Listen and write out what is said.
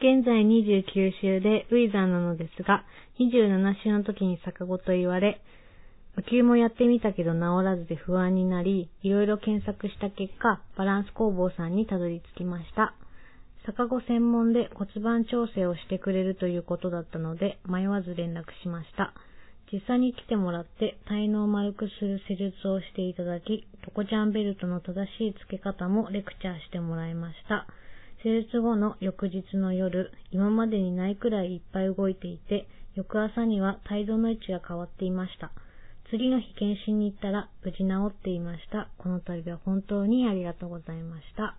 現在29週でウィザーなのですが、27週の時に逆子と言われ、呼吸もやってみたけど治らずで不安になり、いろいろ検索した結果、バランス工房さんにたどり着きました。逆子専門で骨盤調整をしてくれるということだったので、迷わず連絡しました。実際に来てもらって体能を丸くする施術をしていただき、トコちゃんベルトの正しい付け方もレクチャーしてもらいました。手術後の翌日の夜、今までにないくらいいっぱい動いていて、翌朝には体動の位置が変わっていました。次の日検診に行ったら無事治っていました。この度は本当にありがとうございました。